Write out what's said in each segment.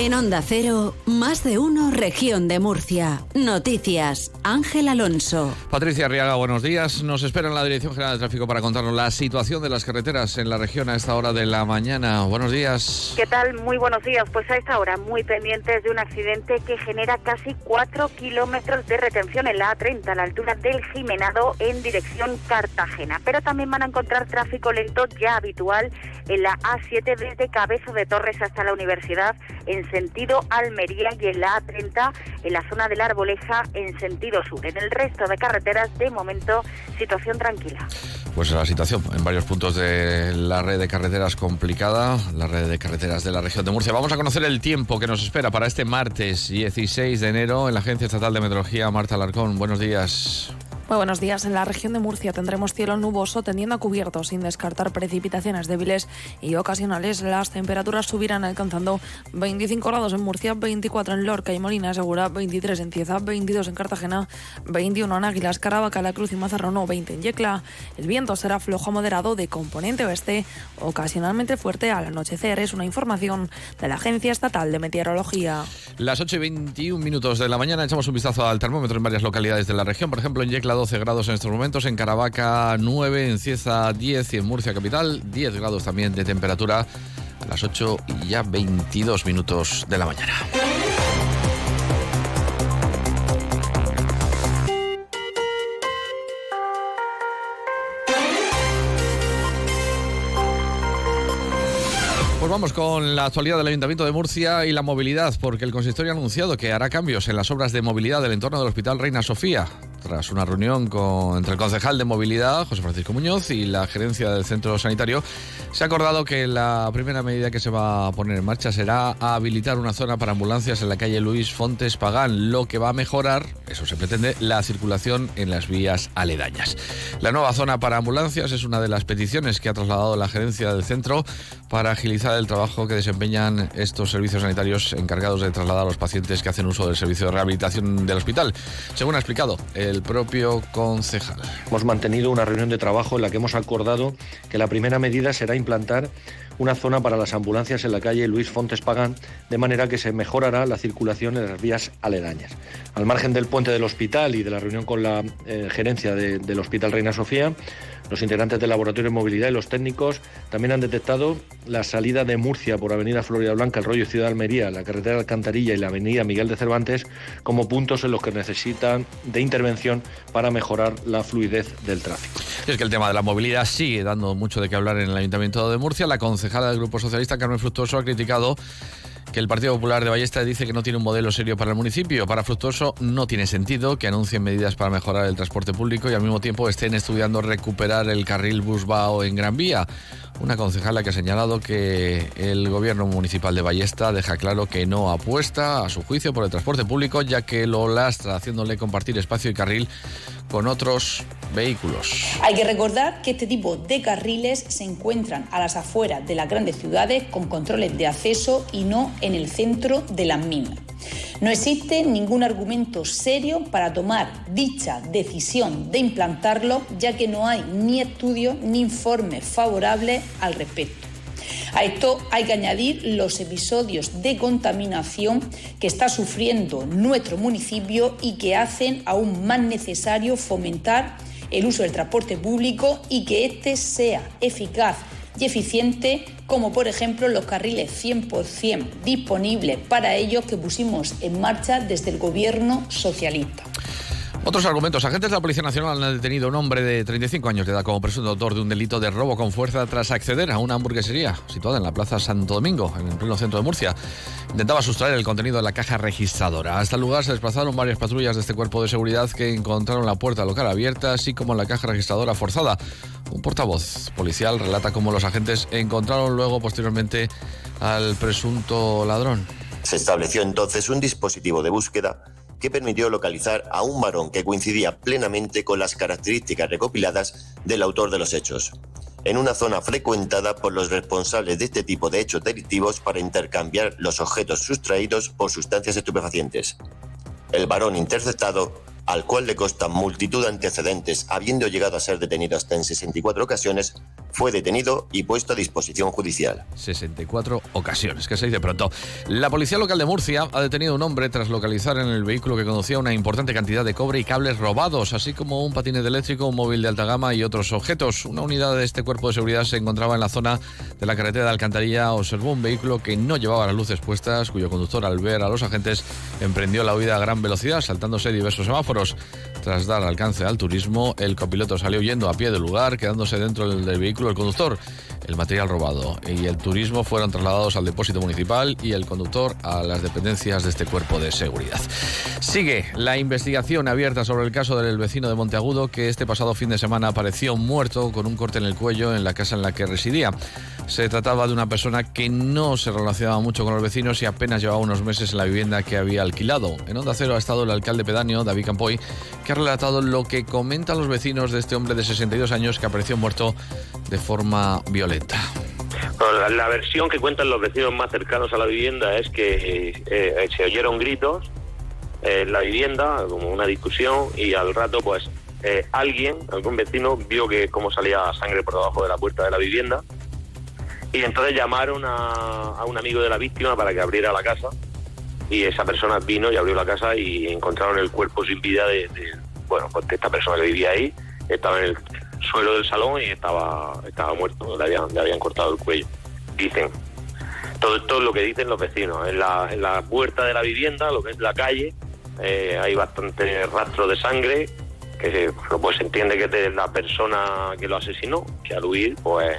En Onda Cero, más de uno, región de Murcia. Noticias, Ángel Alonso. Patricia Arriaga, buenos días. Nos espera en la Dirección General de Tráfico para contarnos la situación de las carreteras en la región a esta hora de la mañana. Buenos días. ¿Qué tal? Muy buenos días. Pues a esta hora, muy pendientes de un accidente que genera casi cuatro kilómetros de retención en la A30, a la altura del Jimenado, en dirección Cartagena. Pero también van a encontrar tráfico lento ya habitual en la A7 desde Cabezo de Torres hasta la Universidad en sentido Almería y en la A30 en la zona de la Arboleja en sentido sur. En el resto de carreteras, de momento, situación tranquila. Pues la situación en varios puntos de la red de carreteras complicada, la red de carreteras de la región de Murcia. Vamos a conocer el tiempo que nos espera para este martes 16 de enero en la Agencia Estatal de Meteorología. Marta Alarcón, buenos días. Buenos días. En la región de Murcia tendremos cielo nuboso tendiendo a cubierto sin descartar precipitaciones débiles y ocasionales. Las temperaturas subirán alcanzando 25 grados en Murcia, 24 en Lorca y Molina Segura, 23 en Cieza, 22 en Cartagena, 21 en Águilas, Caravaca, La Cruz y Mazarrón, 20 en Yecla. El viento será flojo moderado de componente oeste, ocasionalmente fuerte al anochecer. Es una información de la Agencia Estatal de Meteorología. Las 8 y 21 minutos de la mañana echamos un vistazo al termómetro en varias localidades de la región. Por ejemplo, en Yecla 12 grados en estos momentos, en Caravaca 9, en Cieza 10 y en Murcia capital 10 grados también de temperatura a las 8 y ya 22 minutos de la mañana. Pues vamos con la actualidad del Ayuntamiento de Murcia y la movilidad, porque el consistorio ha anunciado que hará cambios en las obras de movilidad del entorno del Hospital Reina Sofía tras una reunión con, entre el concejal de movilidad, José Francisco Muñoz, y la gerencia del centro sanitario, se ha acordado que la primera medida que se va a poner en marcha será habilitar una zona para ambulancias en la calle Luis Fontes Pagán, lo que va a mejorar, eso se pretende, la circulación en las vías aledañas. La nueva zona para ambulancias es una de las peticiones que ha trasladado la gerencia del centro para agilizar el trabajo que desempeñan estos servicios sanitarios encargados de trasladar a los pacientes que hacen uso del servicio de rehabilitación del hospital. Según ha explicado el propio concejal. Hemos mantenido una reunión de trabajo en la que hemos acordado que la primera medida será implantar una zona para las ambulancias en la calle Luis Fontes Pagán, de manera que se mejorará la circulación en las vías aledañas. Al margen del puente del hospital y de la reunión con la eh, gerencia del Hospital Reina Sofía, los integrantes del Laboratorio de Movilidad y los técnicos también han detectado la salida de Murcia por Avenida Florida Blanca, el rollo Ciudad Almería, la carretera Alcantarilla y la Avenida Miguel de Cervantes como puntos en los que necesitan de intervención para mejorar la fluidez del tráfico. es que el tema de la movilidad sigue dando mucho de qué hablar en el Ayuntamiento de Murcia. La concejala del Grupo Socialista, Carmen Fructuoso, ha criticado que el Partido Popular de Ballesta dice que no tiene un modelo serio para el municipio. Para Fructuoso no tiene sentido que anuncien medidas para mejorar el transporte público y al mismo tiempo estén estudiando recuperar el carril Busbao en Gran Vía. Una concejala que ha señalado que el gobierno municipal de Ballesta deja claro que no apuesta, a su juicio, por el transporte público, ya que lo lastra haciéndole compartir espacio y carril con otros vehículos. Hay que recordar que este tipo de carriles se encuentran a las afueras de las grandes ciudades con controles de acceso y no en el centro de las mismas. No existe ningún argumento serio para tomar dicha decisión de implantarlo, ya que no hay ni estudios ni informes favorables al respecto. A esto hay que añadir los episodios de contaminación que está sufriendo nuestro municipio y que hacen aún más necesario fomentar el uso del transporte público y que éste sea eficaz y eficiente, como por ejemplo los carriles 100% disponibles para ellos que pusimos en marcha desde el gobierno socialista. Otros argumentos. Agentes de la Policía Nacional han detenido a un hombre de 35 años de edad como presunto autor de un delito de robo con fuerza tras acceder a una hamburguesería situada en la Plaza Santo Domingo, en el pleno centro de Murcia. Intentaba sustraer el contenido de la caja registradora. Hasta el lugar se desplazaron varias patrullas de este cuerpo de seguridad que encontraron la puerta local abierta, así como la caja registradora forzada. Un portavoz policial relata cómo los agentes encontraron luego posteriormente al presunto ladrón. Se estableció entonces un dispositivo de búsqueda que permitió localizar a un varón que coincidía plenamente con las características recopiladas del autor de los hechos, en una zona frecuentada por los responsables de este tipo de hechos delictivos para intercambiar los objetos sustraídos por sustancias estupefacientes. El varón interceptado al cual le constan multitud de antecedentes, habiendo llegado a ser detenido hasta en 64 ocasiones, fue detenido y puesto a disposición judicial. 64 ocasiones, que se dice pronto. La policía local de Murcia ha detenido a un hombre tras localizar en el vehículo que conducía una importante cantidad de cobre y cables robados, así como un patinete eléctrico, un móvil de alta gama y otros objetos. Una unidad de este cuerpo de seguridad se encontraba en la zona de la carretera de Alcantarilla. Observó un vehículo que no llevaba las luces puestas, cuyo conductor al ver a los agentes emprendió la huida a gran velocidad, saltándose diversos semáforos. Tras dar alcance al turismo, el copiloto salió huyendo a pie del lugar, quedándose dentro del vehículo el conductor. El material robado y el turismo fueron trasladados al depósito municipal y el conductor a las dependencias de este cuerpo de seguridad. Sigue la investigación abierta sobre el caso del vecino de Monteagudo que este pasado fin de semana apareció muerto con un corte en el cuello en la casa en la que residía. Se trataba de una persona que no se relacionaba mucho con los vecinos y apenas llevaba unos meses en la vivienda que había alquilado. En Onda Cero ha estado el alcalde pedáneo, David Campoy, que ha relatado lo que comentan los vecinos de este hombre de 62 años que apareció muerto de forma violenta. la, versión que cuentan los vecinos más cercanos a la vivienda es que eh, eh, se oyeron gritos en la vivienda, como una discusión, y al rato, pues, eh, alguien, algún vecino, vio que cómo salía sangre por debajo de la puerta de la vivienda y entonces llamaron a, un amigo de la víctima para que abriera la casa y esa persona vino y abrió la casa y encontraron el cuerpo sin vida de, bueno, pues esta persona que vivía ahí, estaba en el suelo del salón y estaba, estaba muerto, le habían, le habían cortado el cuello, dicen. Todo esto es lo que dicen los vecinos. En la, en la puerta de la vivienda, lo que es la calle, eh, hay bastante rastro de sangre, que pues se entiende que es de la persona que lo asesinó, que al huir, pues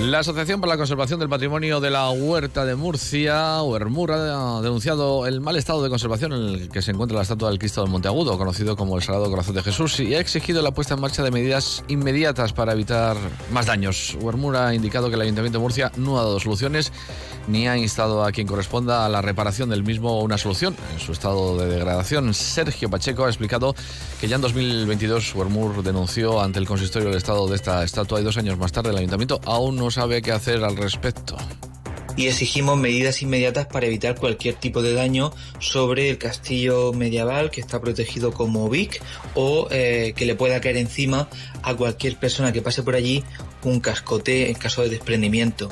La Asociación para la Conservación del Patrimonio de la Huerta de Murcia, Huermur, ha denunciado el mal estado de conservación en el que se encuentra la estatua del Cristo del Monteagudo, conocido como el Sagrado Corazón de Jesús, y ha exigido la puesta en marcha de medidas inmediatas para evitar más daños. Huermur ha indicado que el Ayuntamiento de Murcia no ha dado soluciones ni ha instado a quien corresponda a la reparación del mismo una solución en su estado de degradación. Sergio Pacheco ha explicado que ya en 2022 Huermur denunció ante el consistorio del estado de esta estatua y dos años más tarde el Ayuntamiento aún no no sabe qué hacer al respecto y exigimos medidas inmediatas para evitar cualquier tipo de daño sobre el castillo medieval que está protegido como VIC o eh, que le pueda caer encima a cualquier persona que pase por allí un cascote en caso de desprendimiento.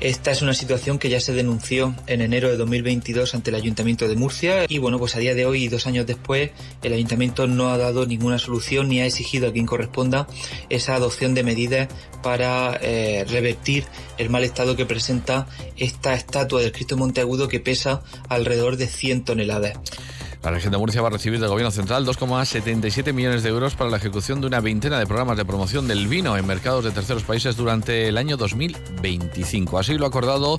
Esta es una situación que ya se denunció en enero de 2022 ante el Ayuntamiento de Murcia y bueno, pues a día de hoy, dos años después, el Ayuntamiento no ha dado ninguna solución ni ha exigido a quien corresponda esa adopción de medidas para eh, revertir el mal estado que presenta esta estatua del Cristo Monteagudo que pesa alrededor de 100 toneladas. La región de Murcia va a recibir del Gobierno Central 2,77 millones de euros para la ejecución de una veintena de programas de promoción del vino en mercados de terceros países durante el año 2025. Así lo ha acordado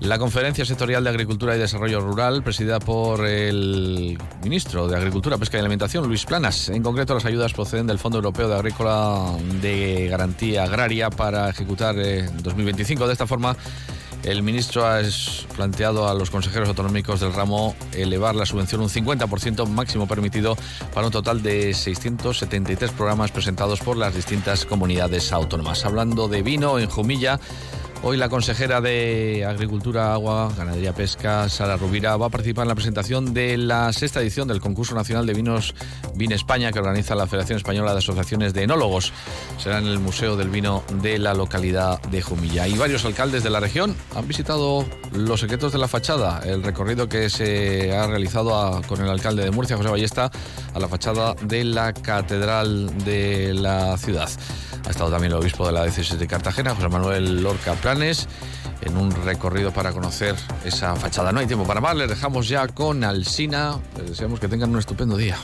la Conferencia Sectorial de Agricultura y Desarrollo Rural, presidida por el ministro de Agricultura, Pesca y Alimentación, Luis Planas. En concreto, las ayudas proceden del Fondo Europeo de Agrícola de Garantía Agraria para ejecutar en 2025. De esta forma, el ministro ha planteado a los consejeros autonómicos del ramo elevar la subvención un 50% máximo permitido para un total de 673 programas presentados por las distintas comunidades autónomas. Hablando de vino, en Jumilla Hoy la consejera de Agricultura, Agua, Ganadería, Pesca, Sara Rubira, va a participar en la presentación de la sexta edición del concurso nacional de vinos Vin España que organiza la Federación Española de Asociaciones de Enólogos. Será en el Museo del Vino de la localidad de Jumilla. Y varios alcaldes de la región han visitado los secretos de la fachada, el recorrido que se ha realizado con el alcalde de Murcia, José Ballesta, a la fachada de la Catedral de la ciudad. Ha estado también el obispo de la diócesis de Cartagena, José Manuel Lorca En un recorrido para conocer esa fachada. No hay tiempo para más, les dejamos ya con Alsina. Les deseamos que tengan un estupendo día.